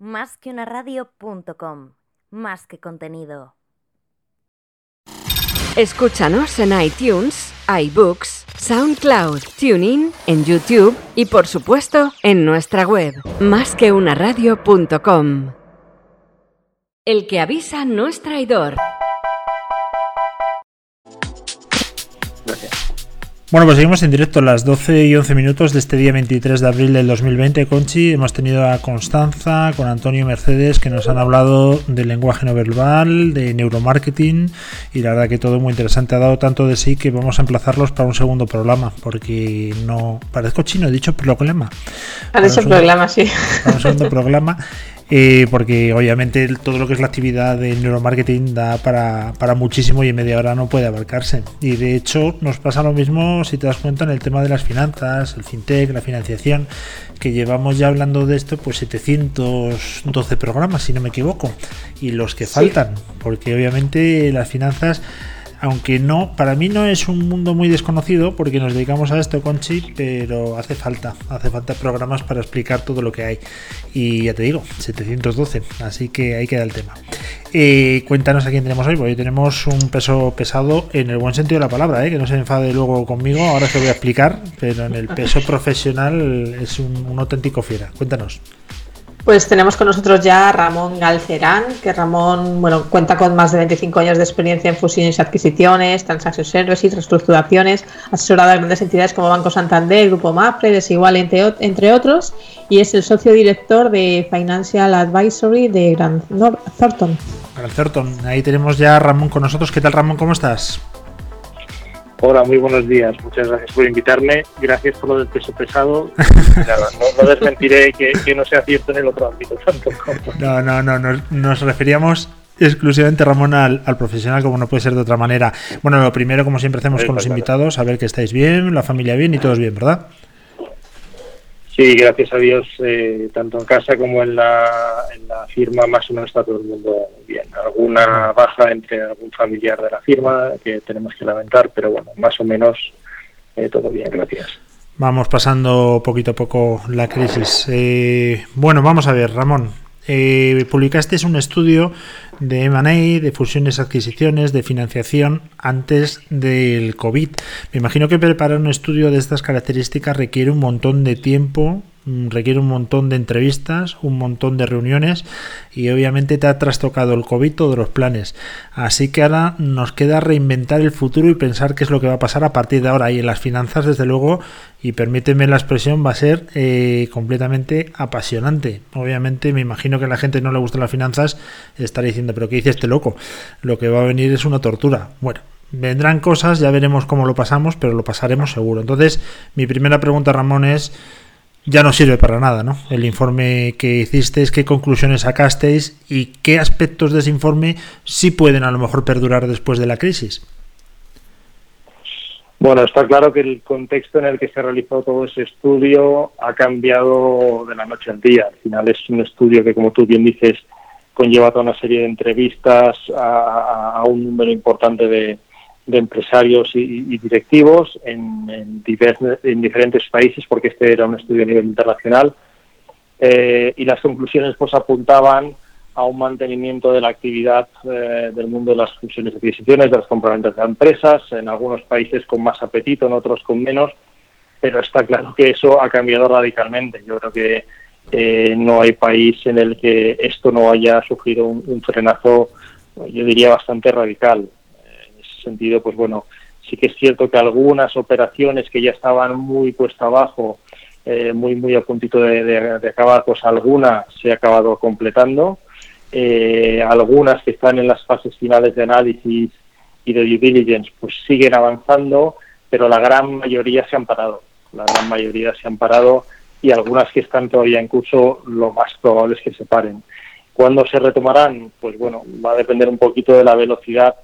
Más que una. Más que contenido. Escúchanos en iTunes, iBooks, SoundCloud, TuneIn, en YouTube y por supuesto en nuestra web, másqueunaradio.com. El que avisa no es traidor. Bueno, pues seguimos en directo a las 12 y 11 minutos de este día 23 de abril del 2020, Conchi. Hemos tenido a Constanza, con Antonio Mercedes, que nos han hablado del lenguaje no verbal, de neuromarketing, y la verdad que todo muy interesante. Ha dado tanto de sí que vamos a emplazarlos para un segundo programa, porque no... Parezco chino, he dicho problema. Para, ese programa, sí. Para un segundo programa. Eh, porque obviamente todo lo que es la actividad de neuromarketing da para, para, muchísimo y en media hora no puede abarcarse. Y de hecho nos pasa lo mismo si te das cuenta en el tema de las finanzas, el fintech, la financiación, que llevamos ya hablando de esto pues 712 programas si no me equivoco y los que faltan, porque obviamente las finanzas aunque no, para mí no es un mundo muy desconocido porque nos dedicamos a esto con Chip, pero hace falta, hace falta programas para explicar todo lo que hay. Y ya te digo, 712, así que ahí queda el tema. Eh, cuéntanos a quién tenemos hoy, porque hoy tenemos un peso pesado en el buen sentido de la palabra, ¿eh? que no se enfade luego conmigo, ahora te voy a explicar, pero en el peso profesional es un auténtico fiera. Cuéntanos. Pues tenemos con nosotros ya a Ramón Galcerán, que Ramón bueno, cuenta con más de 25 años de experiencia en fusiones y adquisiciones, transaction services, reestructuraciones, asesorado a grandes entidades como Banco Santander, Grupo Mapre, Desigual, entre, entre otros, y es el socio director de Financial Advisory de Grant Thornton. Grant Thornton, ahí tenemos ya a Ramón con nosotros. ¿Qué tal Ramón? ¿Cómo estás? Hola, muy buenos días. Muchas gracias por invitarme. Gracias por lo del peso pesado. no, desmentiré que, no sea cierto en el otro ámbito tanto No, no, no. Nos, referíamos exclusivamente, Ramón, al, profesional, como no puede ser de otra manera. Bueno, lo primero, como siempre hacemos con los invitados, a ver que estáis bien, la familia bien y todos bien, ¿verdad? Sí, gracias a Dios, eh, tanto en casa como en la, firma, más o menos está todo el mundo bien. Alguna baja entre algún familiar de la firma que tenemos que lamentar, pero bueno, más o menos eh, todo bien, gracias. Vamos pasando poquito a poco la crisis. Eh, bueno, vamos a ver, Ramón. Eh, publicaste un estudio de M&A, de fusiones, adquisiciones, de financiación antes del COVID. Me imagino que preparar un estudio de estas características requiere un montón de tiempo, requiere un montón de entrevistas, un montón de reuniones y obviamente te ha trastocado el COVID todos los planes. Así que ahora nos queda reinventar el futuro y pensar qué es lo que va a pasar a partir de ahora. Y en las finanzas, desde luego, y permíteme la expresión, va a ser eh, completamente apasionante. Obviamente me imagino que a la gente no le gustan las finanzas, estará diciendo, pero ¿qué dice este loco? Lo que va a venir es una tortura. Bueno, vendrán cosas, ya veremos cómo lo pasamos, pero lo pasaremos seguro. Entonces, mi primera pregunta, Ramón, es, ya no sirve para nada, ¿no? El informe que hicisteis, qué conclusiones sacasteis y qué aspectos de ese informe sí pueden a lo mejor perdurar después de la crisis. Bueno, está claro que el contexto en el que se realizó todo ese estudio ha cambiado de la noche al día. Al final es un estudio que, como tú bien dices, conlleva toda una serie de entrevistas a, un número importante de, empresarios y, directivos en, diferentes países, porque este era un estudio a nivel internacional. Eh, y las conclusiones pues apuntaban a un mantenimiento de la actividad eh, del mundo de las fusiones y adquisiciones, de las compraventas de empresas, en algunos países con más apetito, en otros con menos, pero está claro que eso ha cambiado radicalmente. Yo creo que eh, no hay país en el que esto no haya sufrido un, frenazo, yo diría, bastante radical. Sentido, pues bueno, sí que es cierto que algunas operaciones que ya estaban muy puesta abajo, eh, muy muy a puntito de, de, acabar, pues alguna se ha acabado completando eh, algunas que están en las fases finales de análisis y de due diligence pues siguen avanzando, pero la gran mayoría se han parado. La gran mayoría se han parado y algunas que están todavía en curso, lo más probable es que se paren. ¿Cuándo se retomarán? Pues bueno, va a depender un poquito de la velocidad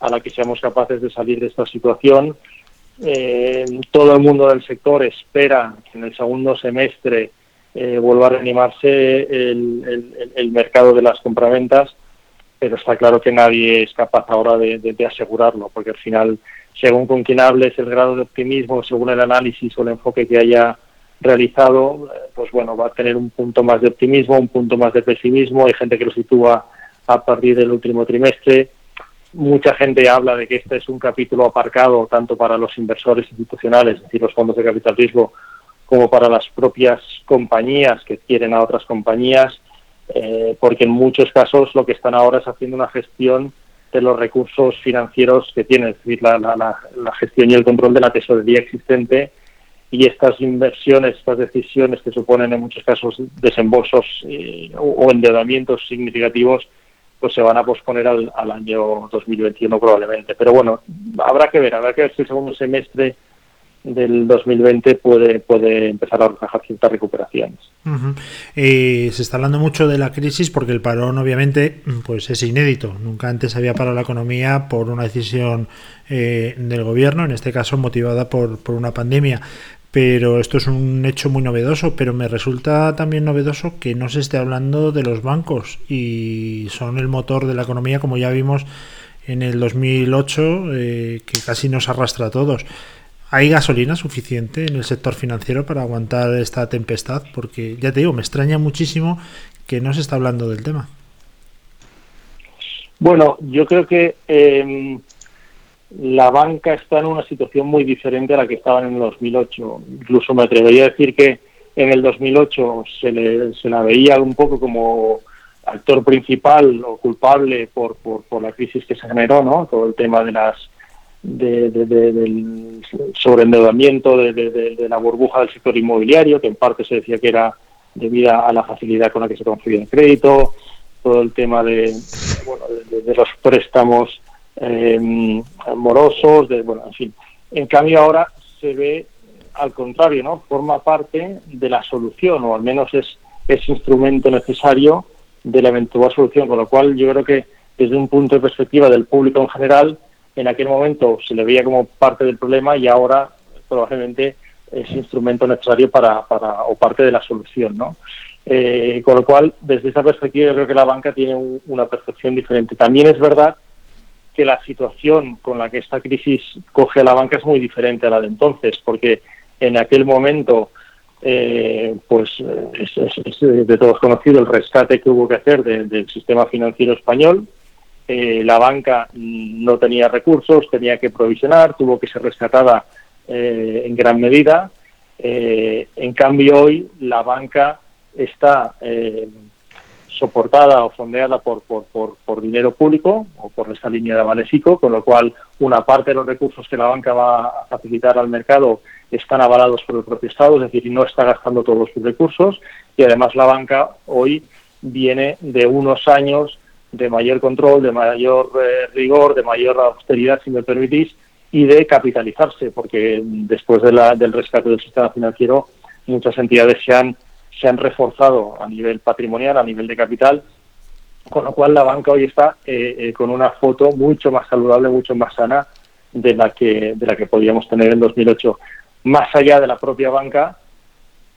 a la que seamos capaces de salir de esta situación. Eh, todo el mundo del sector espera que en el segundo semestre eh, vuelva a reanimarse el, mercado de las compraventas, pero está claro que nadie es capaz ahora de, asegurarlo, porque al final, según con quien hables, el grado de optimismo, según el análisis o el enfoque que haya realizado, eh, pues bueno, va a tener un punto más de optimismo, un punto más de pesimismo. Hay gente que lo sitúa a partir del último trimestre. Mucha gente habla de que este es un capítulo aparcado tanto para los inversores institucionales, es decir, los fondos de capital riesgo, como para las propias compañías que quieren a otras compañías, eh, porque en muchos casos lo que están ahora es haciendo una gestión de los recursos financieros que tienen, es decir, la, la gestión y el control de la tesorería existente. Y estas inversiones, estas decisiones que suponen en muchos casos desembolsos eh, o endeudamientos significativos, se van a posponer al, año 2021 probablemente. Pero bueno, habrá que ver, habrá que ver si el segundo semestre del 2020 puede, puede empezar a reflejar ciertas recuperaciones. Eh, se está hablando mucho de la crisis porque el parón obviamente pues es inédito. Nunca antes había parado la economía por una decisión eh, del gobierno, en este caso motivada por, por una pandemia pero esto es un hecho muy novedoso, pero me resulta también novedoso que no se esté hablando de los bancos y son el motor de la economía, como ya vimos en el 2008, eh, que casi nos arrastra a todos. ¿Hay gasolina suficiente en el sector financiero para aguantar esta tempestad? Porque ya te digo, me extraña muchísimo que no se está hablando del tema. Bueno, yo creo que em, la banca está en una situación muy diferente a la que estaba en el 2008. Incluso me atrevería a decir que en el 2008 se, le, se la veía un poco como actor principal o culpable por, por, la crisis que se generó, ¿no? Todo el tema de las de, del sobreendeudamiento, de, la burbuja del sector inmobiliario, que en parte se decía que era debido a la facilidad con la que se concedía el crédito, todo el tema de, bueno, de los préstamos eh, morosos, de, bueno, en fin. En cambio ahora se ve al contrario, ¿no? Forma parte de la solución, o al menos es ese instrumento necesario de la eventual solución, con lo cual yo creo que desde un punto de perspectiva del público en general, en aquel momento se le veía como parte del problema y ahora probablemente es instrumento necesario para, para o parte de la solución, ¿no? Eh, con lo cual, desde esa perspectiva, yo creo que la banca tiene una percepción diferente. También es verdad que la situación con la que esta crisis coge a la banca es muy diferente a la de entonces, porque en aquel momento, eh, pues es, de todos conocido el rescate que hubo que hacer del sistema financiero español. Eh, la banca no tenía recursos, tenía que provisionar, tuvo que ser rescatada eh, en gran medida. en cambio, hoy la banca está soportada o fondeada por, por, por, dinero público o por esta línea de avales con lo cual una parte de los recursos que la banca va a facilitar al mercado están avalados por el propio Estado, es decir, no está gastando todos sus recursos y además la banca hoy viene de unos años de mayor control, de mayor eh, rigor, de mayor austeridad, si me permitís, y de capitalizarse, porque después de del rescate del sistema financiero muchas entidades se han se han reforzado a nivel patrimonial, a nivel de capital, con lo cual la banca hoy está eh, eh, con una foto mucho más saludable, mucho más sana de la que de la que podíamos tener en 2008. Más allá de la propia banca,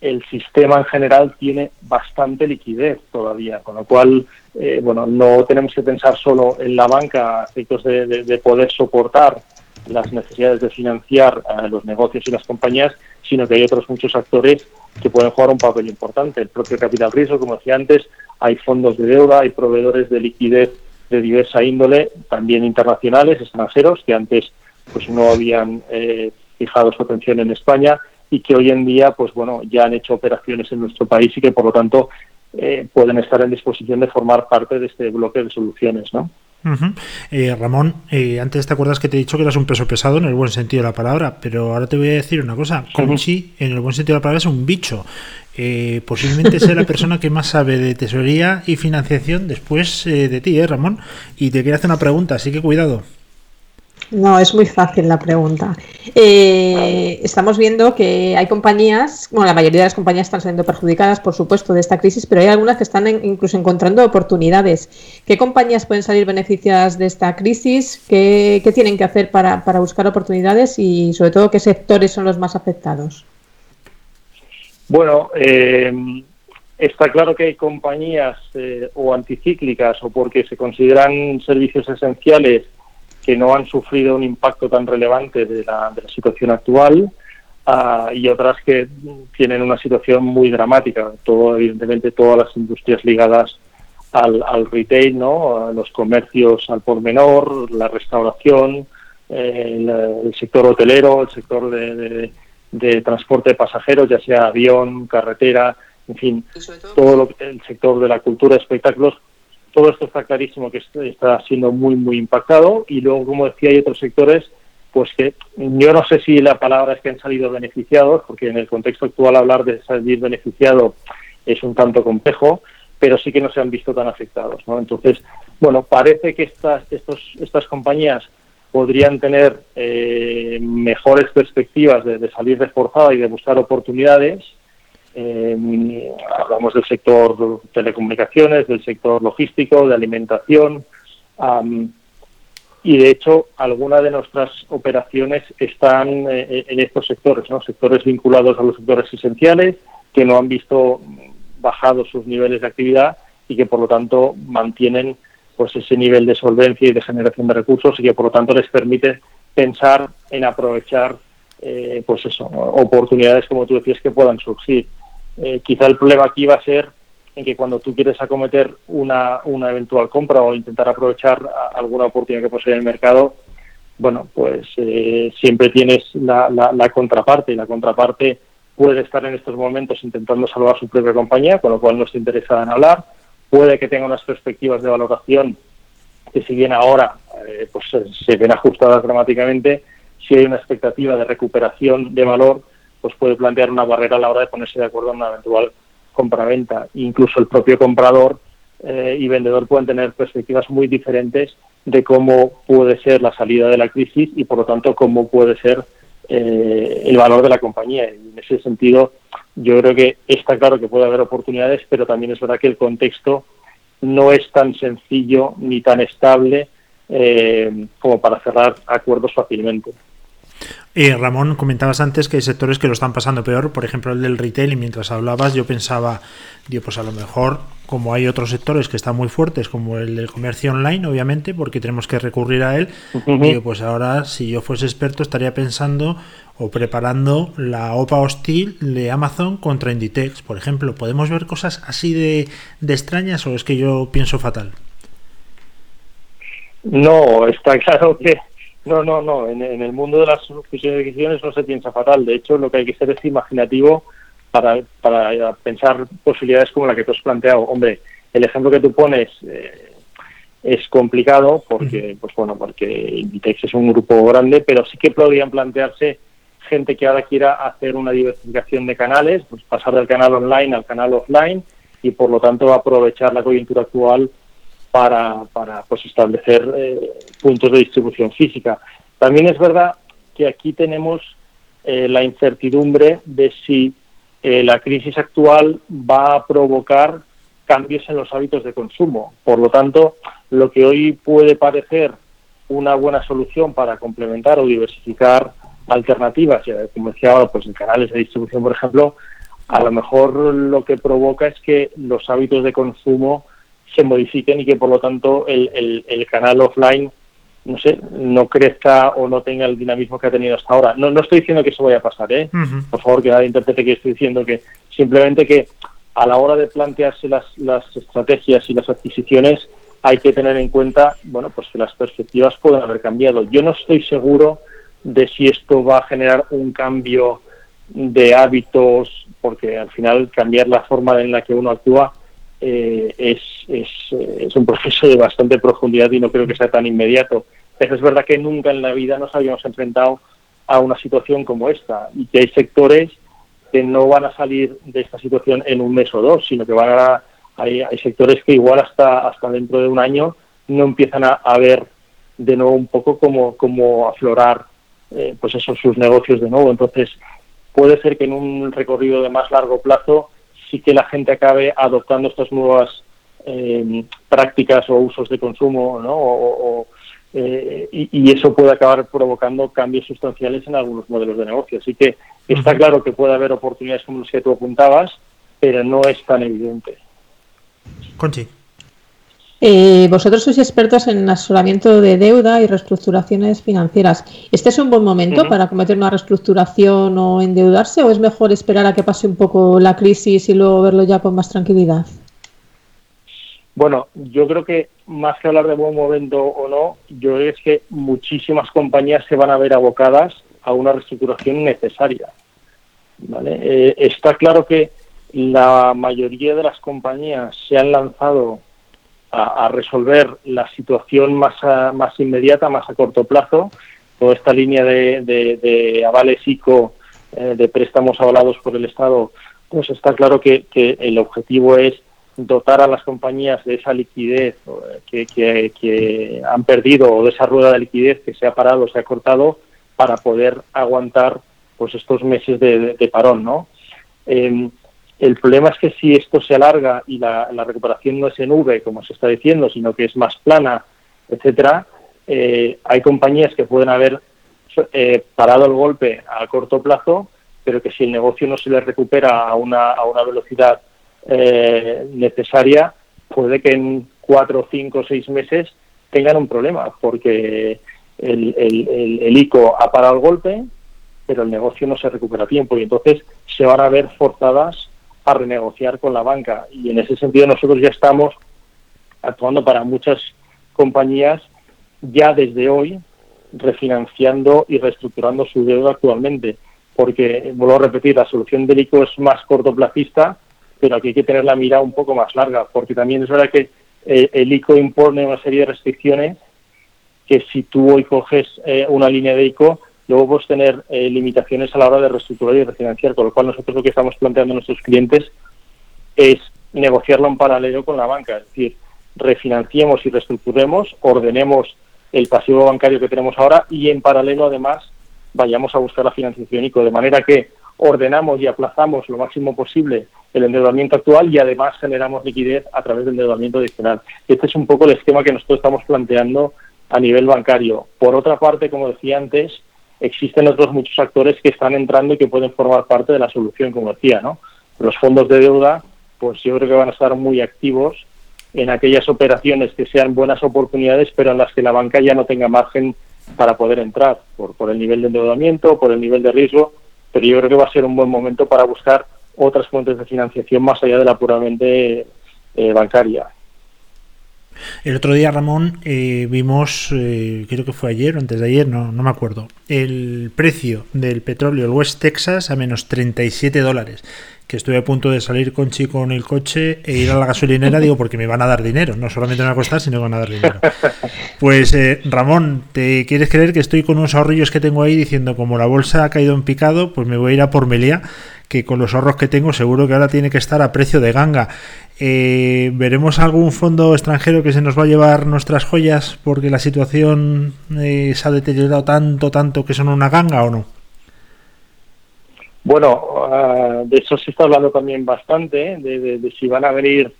el sistema en general tiene bastante liquidez todavía, con lo cual, eh, bueno, no tenemos que pensar solo en la banca a efectos de, poder soportar las necesidades de financiar los negocios y las compañías, sino que hay otros muchos actores que pueden jugar un papel importante. El propio capital riesgo, como decía antes, hay fondos de deuda, hay proveedores de liquidez de diversa índole, también internacionales, extranjeros, que antes pues no habían eh, fijado su atención en España y que hoy en día pues bueno ya han hecho operaciones en nuestro país y que por lo tanto eh, pueden estar en disposición de formar parte de este bloque de soluciones, ¿no? Eh, Ramón, eh, antes te acuerdas que te he dicho que eras un peso pesado en el buen sentido de la palabra, pero ahora te voy a decir una cosa. Conchi, en el buen sentido de la palabra, es un bicho. Eh, posiblemente sea la persona que más sabe de tesorería y financiación después de ti, ¿eh, Ramón? Y te quiero hacer una pregunta, así que cuidado. No, es muy fácil la pregunta. Eh, estamos viendo que hay compañías, bueno, la mayoría de las compañías están siendo perjudicadas, por supuesto, de esta crisis, pero hay algunas que están incluso encontrando oportunidades. ¿Qué compañías pueden salir beneficiadas de esta crisis? ¿Qué, tienen que hacer para, buscar oportunidades y, sobre todo, qué sectores son los más afectados? Bueno, eh, está claro que hay compañías eh, o anticíclicas o porque se consideran servicios esenciales que no han sufrido un impacto tan relevante de la, de la situación actual. ah, y otras que tienen una situación muy dramática. Todo, evidentemente, todas las industrias ligadas al, retail, ¿no? los comercios al por menor, la restauración, eh, el, sector hotelero, el sector de, de, transporte de pasajeros, ya sea avión, carretera, en fin, todo lo, el sector de la cultura, espectáculos, todo esto está clarísimo que está siendo muy, muy impactado. Y luego, como decía, hay otros sectores, pues que yo no sé si la palabra es que han salido beneficiados, porque en el contexto actual hablar de salir beneficiado es un tanto complejo, pero sí que no se han visto tan afectados. ¿no? Entonces, bueno, parece que estas, estos, estas compañías podrían tener eh, mejores perspectivas de, salir reforzada y de buscar oportunidades. Eh, hablamos del sector telecomunicaciones, del sector logístico, de alimentación. y de hecho, algunas de nuestras operaciones están eh, en estos sectores, ¿no? sectores vinculados a los sectores esenciales que no han visto bajado sus niveles de actividad y que por lo tanto mantienen pues ese nivel de solvencia y de generación de recursos y que por lo tanto les permite pensar en aprovechar eh, pues eso oportunidades como tú decías que puedan surgir eh, quizá el problema aquí va a ser en que cuando tú quieres acometer una, una eventual compra o intentar aprovechar alguna oportunidad que posee el mercado bueno pues eh, siempre tienes la, la, la contraparte. Y la contraparte puede estar en estos momentos intentando salvar su propia compañía, con lo cual no está interesada en hablar, puede que tenga unas perspectivas de valoración que si bien ahora eh, pues se ven ajustadas dramáticamente, si hay una expectativa de recuperación de valor, pues puede plantear una barrera a la hora de ponerse de acuerdo en una eventual compraventa. Incluso el propio comprador eh, y vendedor pueden tener perspectivas muy diferentes de cómo puede ser la salida de la crisis y por lo tanto cómo puede ser eh, el valor de la compañía. Y en ese sentido, yo creo que está claro que puede haber oportunidades, pero también es verdad que el contexto no es tan sencillo ni tan estable eh, como para cerrar acuerdos fácilmente. Eh, Ramón, comentabas antes que hay sectores que lo están pasando peor, por ejemplo el del retail, y mientras hablabas yo pensaba, digo, pues a lo mejor, como hay otros sectores que están muy fuertes, como el del comercio online, obviamente, porque tenemos que recurrir a él, digo, pues ahora si yo fuese experto estaría pensando o preparando la OPA hostil de Amazon contra Inditex, por ejemplo. ¿Podemos ver cosas así de, de extrañas o es que yo pienso fatal? No, está claro que no, no, no. En, el mundo de las fusiones y adquisiciones no se piensa fatal. De hecho, lo que hay que ser es imaginativo para, para pensar posibilidades como la que tú has planteado. Hombre, el ejemplo que tú pones eh, es complicado porque, pues bueno, porque Inditex es un grupo grande, pero sí que podrían plantearse gente que ahora quiera hacer una diversificación de canales, pues pasar del canal online al canal offline y por lo tanto aprovechar la coyuntura actual para, para pues establecer eh, puntos de distribución física. También es verdad que aquí tenemos eh, la incertidumbre de si eh, la crisis actual va a provocar cambios en los hábitos de consumo. Por lo tanto, lo que hoy puede parecer una buena solución para complementar o diversificar alternativas, como decía ahora, pues en canales de distribución, por ejemplo, a lo mejor lo que provoca es que los hábitos de consumo se modifiquen y que por lo tanto el, el, canal offline no sé, no crezca o no tenga el dinamismo que ha tenido hasta ahora. No, no estoy diciendo que eso vaya a pasar, ¿eh? Por favor, que nadie interprete que estoy diciendo que simplemente que a la hora de plantearse las, las estrategias y las adquisiciones hay que tener en cuenta, bueno, pues que las perspectivas pueden haber cambiado. Yo no estoy seguro de si esto va a generar un cambio de hábitos, porque al final cambiar la forma en la que uno actúa eh, es, es, es, un proceso de bastante profundidad y no creo que sea tan inmediato. Pero es verdad que nunca en la vida nos habíamos enfrentado a una situación como esta y que hay sectores que no van a salir de esta situación en un mes o dos, sino que van a, hay, hay sectores que igual hasta, hasta dentro de un año no empiezan a, ver de nuevo un poco como, como aflorar eh, pues esos sus negocios de nuevo. Entonces, puede ser que en un recorrido de más largo plazo sí que la gente acabe adoptando estas nuevas eh, prácticas o usos de consumo, ¿no? Eh, y, eso puede acabar provocando cambios sustanciales en algunos modelos de negocio. Así que está claro que puede haber oportunidades como las que tú apuntabas, pero no es tan evidente. Conchi. Eh, vosotros sois expertos en asesoramiento de deuda y reestructuraciones financieras. ¿Este es un buen momento para cometer una reestructuración o endeudarse o es mejor esperar a que pase un poco la crisis y luego verlo ya con más tranquilidad? Bueno, yo creo que más que hablar de buen momento o no, yo creo que es que muchísimas compañías se van a ver abocadas a una reestructuración necesaria. ¿vale? Eh, está claro que la mayoría de las compañías se han lanzado a, resolver la situación más, más inmediata, más a corto plazo. Toda esta línea de, avales ICO, eh, de préstamos avalados por el Estado, pues está claro que, el objetivo es dotar a las compañías de esa liquidez que, que, han perdido o de esa rueda de liquidez que se ha parado, se ha cortado, para poder aguantar pues estos meses de, parón, ¿no? Em, el problema es que si esto se alarga y la, recuperación no es en V, como se está diciendo, sino que es más plana, etcétera, eh, hay compañías que pueden haber eh, parado el golpe a corto plazo, pero que si el negocio no se les recupera a una, a una velocidad eh, necesaria, puede que en cuatro, cinco, seis meses tengan un problema, porque el, el, el ICO ha parado el golpe, pero el negocio no se recupera a tiempo y entonces se van a ver forzadas a renegociar con la banca. Y en ese sentido nosotros ya estamos actuando para muchas compañías ya desde hoy refinanciando y reestructurando su deuda actualmente. Porque, vuelvo a repetir, la solución del ICO es más cortoplacista, pero aquí hay que tener la mirada un poco más larga, porque también es verdad que eh, el ICO impone una serie de restricciones que si tú hoy coges eh, una línea de ICO, luego puedes tener eh, limitaciones a la hora de reestructurar y refinanciar, con lo cual nosotros lo que estamos planteando a nuestros clientes es negociarlo en paralelo con la banca, es decir, refinanciemos y reestructuremos, ordenemos el pasivo bancario que tenemos ahora y en paralelo además vayamos a buscar la financiación ICO, de manera que ordenamos y aplazamos lo máximo posible el endeudamiento actual y además generamos liquidez a través del endeudamiento adicional. Este es un poco el esquema que nosotros estamos planteando a nivel bancario. Por otra parte, como decía antes, existen otros muchos actores que están entrando y que pueden formar parte de la solución, como decía, ¿no? Los fondos de deuda, pues yo creo que van a estar muy activos en aquellas operaciones que sean buenas oportunidades, pero en las que la banca ya no tenga margen para poder entrar, por, por el nivel de endeudamiento, por el nivel de riesgo, pero yo creo que va a ser un buen momento para buscar otras fuentes de financiación más allá de la puramente eh, bancaria. El otro día, Ramón, eh, vimos, eh, creo que fue ayer o antes de ayer, no, no me acuerdo, el precio del petróleo el West Texas a menos 37 dólares. Que estuve a punto de salir con Chico en el coche e ir a la gasolinera, digo, porque me van a dar dinero. No solamente me va a costar, sino que van a dar dinero. Pues, eh, Ramón, ¿te quieres creer que estoy con unos ahorrillos que tengo ahí diciendo, como la bolsa ha caído en picado, pues me voy a ir a por Melia? que con los ahorros que tengo seguro que ahora tiene que estar a precio de ganga. Eh, ¿Veremos algún fondo extranjero que se nos va a llevar nuestras joyas porque la situación eh, se ha deteriorado tanto, tanto que son una ganga o no? Bueno, ah, de eso se está hablando también bastante, de, de si van a venir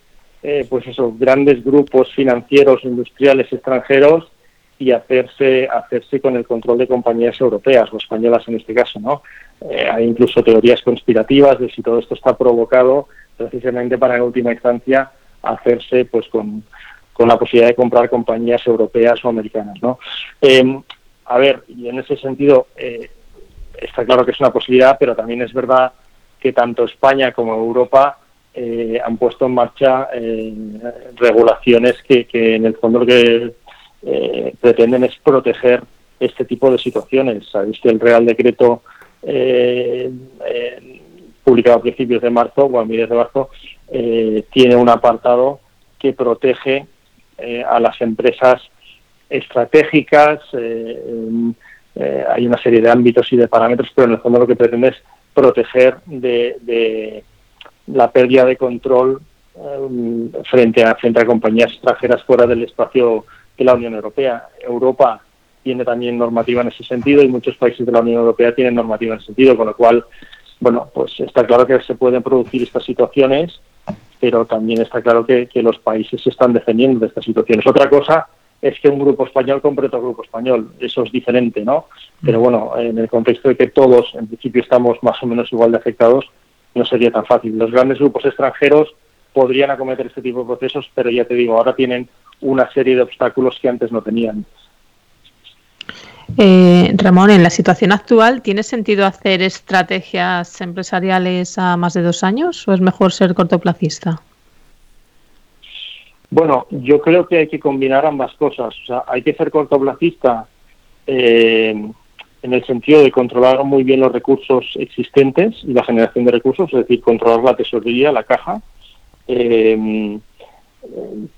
eh, pues esos grandes grupos financieros, industriales extranjeros y hacerse, hacerse con el control de compañías europeas o españolas en este caso, ¿no? Eh, hay incluso teorías conspirativas de si todo esto está provocado precisamente para en última instancia hacerse pues con, la posibilidad de comprar compañías europeas o americanas, ¿no? Eh, a ver, y en ese sentido eh, está claro que es una posibilidad, pero también es verdad que tanto España como Europa han puesto en marcha regulaciones que, que en el fondo lo que eh, pretenden es proteger este tipo de situaciones. Sabéis que el Real Decreto eh, eh, publicado a principios de marzo o a mediados de marzo tiene un apartado que protege a las empresas estratégicas. Hay una serie de ámbitos y de parámetros, pero en el fondo lo que pretende es proteger de, la pérdida de control frente a frente a compañías extranjeras fuera del espacio que la Unión Europea. Europa tiene también normativa en ese sentido y muchos países de la Unión Europea tienen normativa en ese sentido, con lo cual, bueno, pues está claro que se pueden producir estas situaciones, pero también está claro que, los países se están defendiendo de estas situaciones. Otra cosa es que un grupo español compre otro grupo español, eso es diferente, ¿no? Pero bueno, en el contexto de que todos en principio estamos más o menos igual de afectados, no sería tan fácil. Los grandes grupos extranjeros podrían acometer este tipo de procesos, pero ya te digo, ahora tienen una serie de obstáculos que antes no tenían. Eh, Ramón, en la situación actual, ¿tiene sentido hacer estrategias empresariales a más de dos años o es mejor ser cortoplacista? Bueno, yo creo que hay que combinar ambas cosas. O sea, hay que ser cortoplacista eh, en el sentido de controlar muy bien los recursos existentes y la generación de recursos, es decir, controlar la tesorería, la caja. Eh,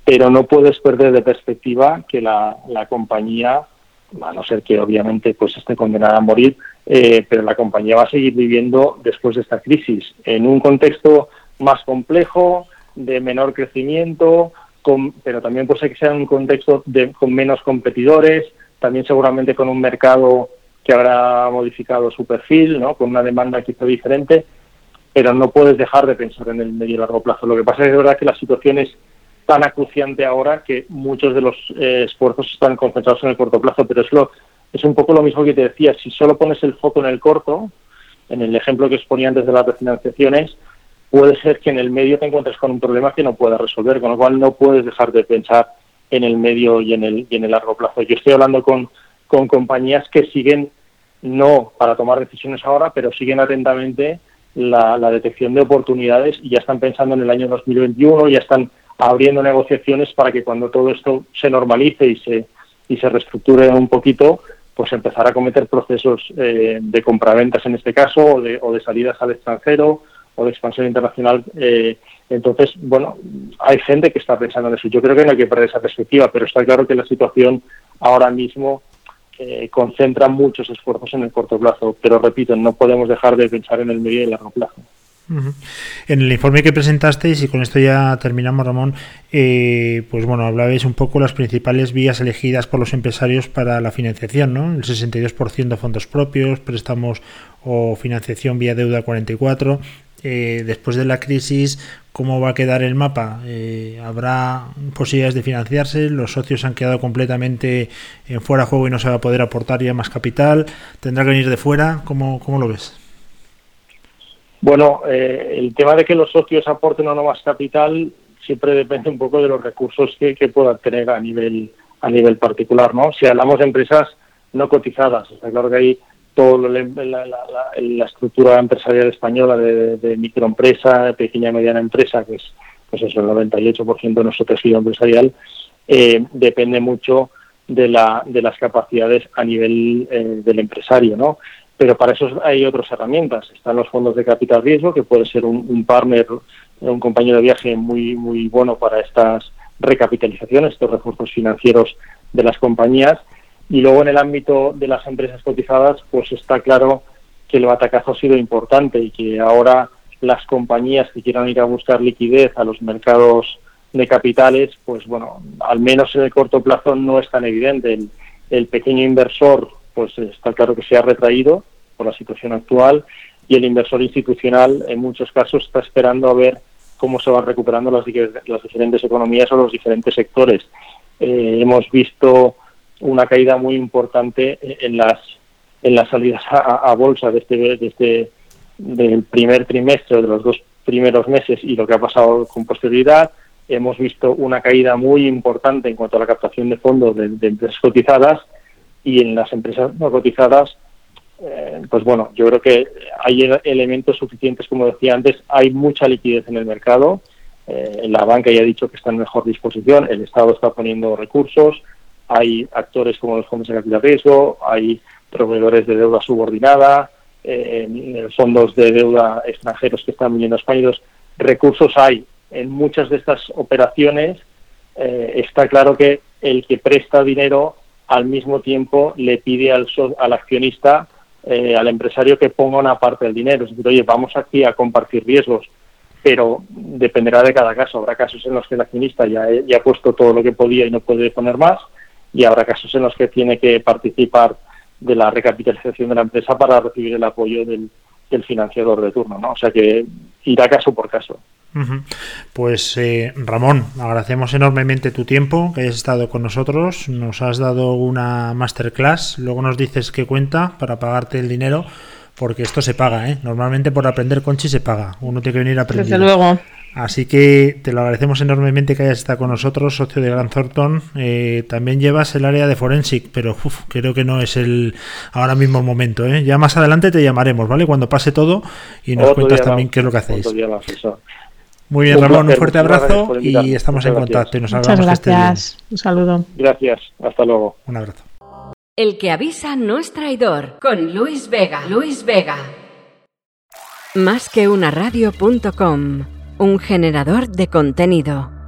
pero no puedes perder de perspectiva que la, la compañía a no ser que obviamente pues esté condenada a morir, eh, pero la compañía va a seguir viviendo después de esta crisis en un contexto más complejo, de menor crecimiento, pero también puede ser que sea un contexto de, con menos competidores, también seguramente con un mercado que habrá modificado su perfil, ¿no? con una demanda quizá diferente, pero no puedes dejar de pensar en el medio y largo plazo. Lo que pasa es que es verdad que la situación es tan acuciante ahora que muchos de los eh, esfuerzos están concentrados en el corto plazo, pero es, lo, es un poco lo mismo que te decía, si solo pones el foco en el corto, en el ejemplo que exponía antes de las refinanciaciones, puede ser que en el medio te encuentres con un problema que no puedas resolver, con lo cual no puedes dejar de pensar en el medio y en el, y en el largo plazo. Yo estoy hablando con, compañías que siguen, no para tomar decisiones ahora, pero siguen atentamente la, la detección de oportunidades y ya están pensando en el año 2021, ya están abriendo negociaciones para que cuando todo esto se normalice y se, y se reestructure un poquito, pues empezar a cometer procesos eh, de compraventas en este caso, o de, o de salidas al extranjero, o de expansión internacional. Eh, entonces, bueno, hay gente que está pensando en eso. Yo creo que no hay que perder esa perspectiva, pero está claro que la situación ahora mismo eh, concentra muchos esfuerzos en el corto plazo. Pero repito, no podemos dejar de pensar en el medio y el largo plazo. En el informe que presentasteis, y con esto ya terminamos, Ramón, eh, pues bueno, hablabais un poco las principales vías elegidas por los empresarios para la financiación, ¿no? El 62% fondos propios, préstamos o financiación vía deuda 44. Eh, después de la crisis, ¿cómo va a quedar el mapa? Eh, ¿Habrá posibilidades de financiarse? ¿Los socios han quedado completamente en fuera de juego y no se va a poder aportar ya más capital? ¿Tendrá que venir de fuera? ¿Cómo, cómo lo ves? Bueno, eh, el tema de que los socios aporten o no más capital siempre depende un poco de los recursos que, puedan tener a nivel a nivel particular, ¿no? Si hablamos de empresas no cotizadas, está claro que hay toda la, estructura empresarial española de, microempresa, pequeña y mediana empresa, que es pues eso, el 98% de nuestro tejido empresarial, eh, depende mucho de, la, de las capacidades a nivel eh, del empresario, ¿no? pero para eso hay otras herramientas. Están los fondos de capital riesgo, que puede ser un, partner, un compañero de viaje muy, muy bueno para estas recapitalizaciones, estos recursos financieros de las compañías. Y luego en el ámbito de las empresas cotizadas, pues está claro que el batacazo ha sido importante y que ahora las compañías que quieran ir a buscar liquidez a los mercados de capitales, pues bueno, al menos en el corto plazo no es tan evidente. El, el pequeño inversor, pues está claro que se ha retraído la situación actual y el inversor institucional en muchos casos está esperando a ver cómo se van recuperando las, las diferentes economías o los diferentes sectores. Eh, hemos visto una caída muy importante en las en las salidas a, bolsa de este, de este del primer trimestre de los dos primeros meses y lo que ha pasado con posterioridad. Hemos visto una caída muy importante en cuanto a la captación de fondos de empresas cotizadas y en las empresas no cotizadas eh, pues bueno, yo creo que hay elementos suficientes, como decía antes, hay mucha liquidez en el mercado, eh, la banca ya ha dicho que está en mejor disposición, el Estado está poniendo recursos, hay actores como los fondos de capital riesgo, hay proveedores de deuda subordinada, eh, fondos de deuda extranjeros que están viniendo a España. recursos hay en muchas de estas operaciones. está claro que el que presta dinero al mismo tiempo le pide al, al accionista eh, al empresario que ponga una parte del dinero. Oye, vamos aquí a compartir riesgos, pero dependerá de cada caso. Habrá casos en los que el accionista ya, ya ha puesto todo lo que podía y no puede poner más, y habrá casos en los que tiene que participar de la recapitalización de la empresa para recibir el apoyo del, del financiador de turno. ¿no? O sea que irá caso por caso. Pues eh, Ramón, agradecemos enormemente tu tiempo, que hayas estado con nosotros, nos has dado una masterclass, luego nos dices qué cuenta para pagarte el dinero, porque esto se paga, ¿eh? Normalmente por aprender conchi se paga, uno tiene que venir a aprender. Desde luego. Así que te lo agradecemos enormemente que hayas estado con nosotros, socio de Gran Thornton. Eh, también llevas el área de Forensic, pero uf, creo que no es el ahora mismo el momento. ¿eh? Ya más adelante te llamaremos, ¿vale? Cuando pase todo y nos Otro cuentas también más, qué es lo que hacéis. más. Muy bien, Un Ramón, un fuerte abrazo y estamos en contacto. Y nos Muchas gracias. Un saludo. Gracias, hasta luego. Un abrazo. El que avisa no es traidor. Con Luis Vega. Luis Vega. Más que una radio.com. Un generador de contenido.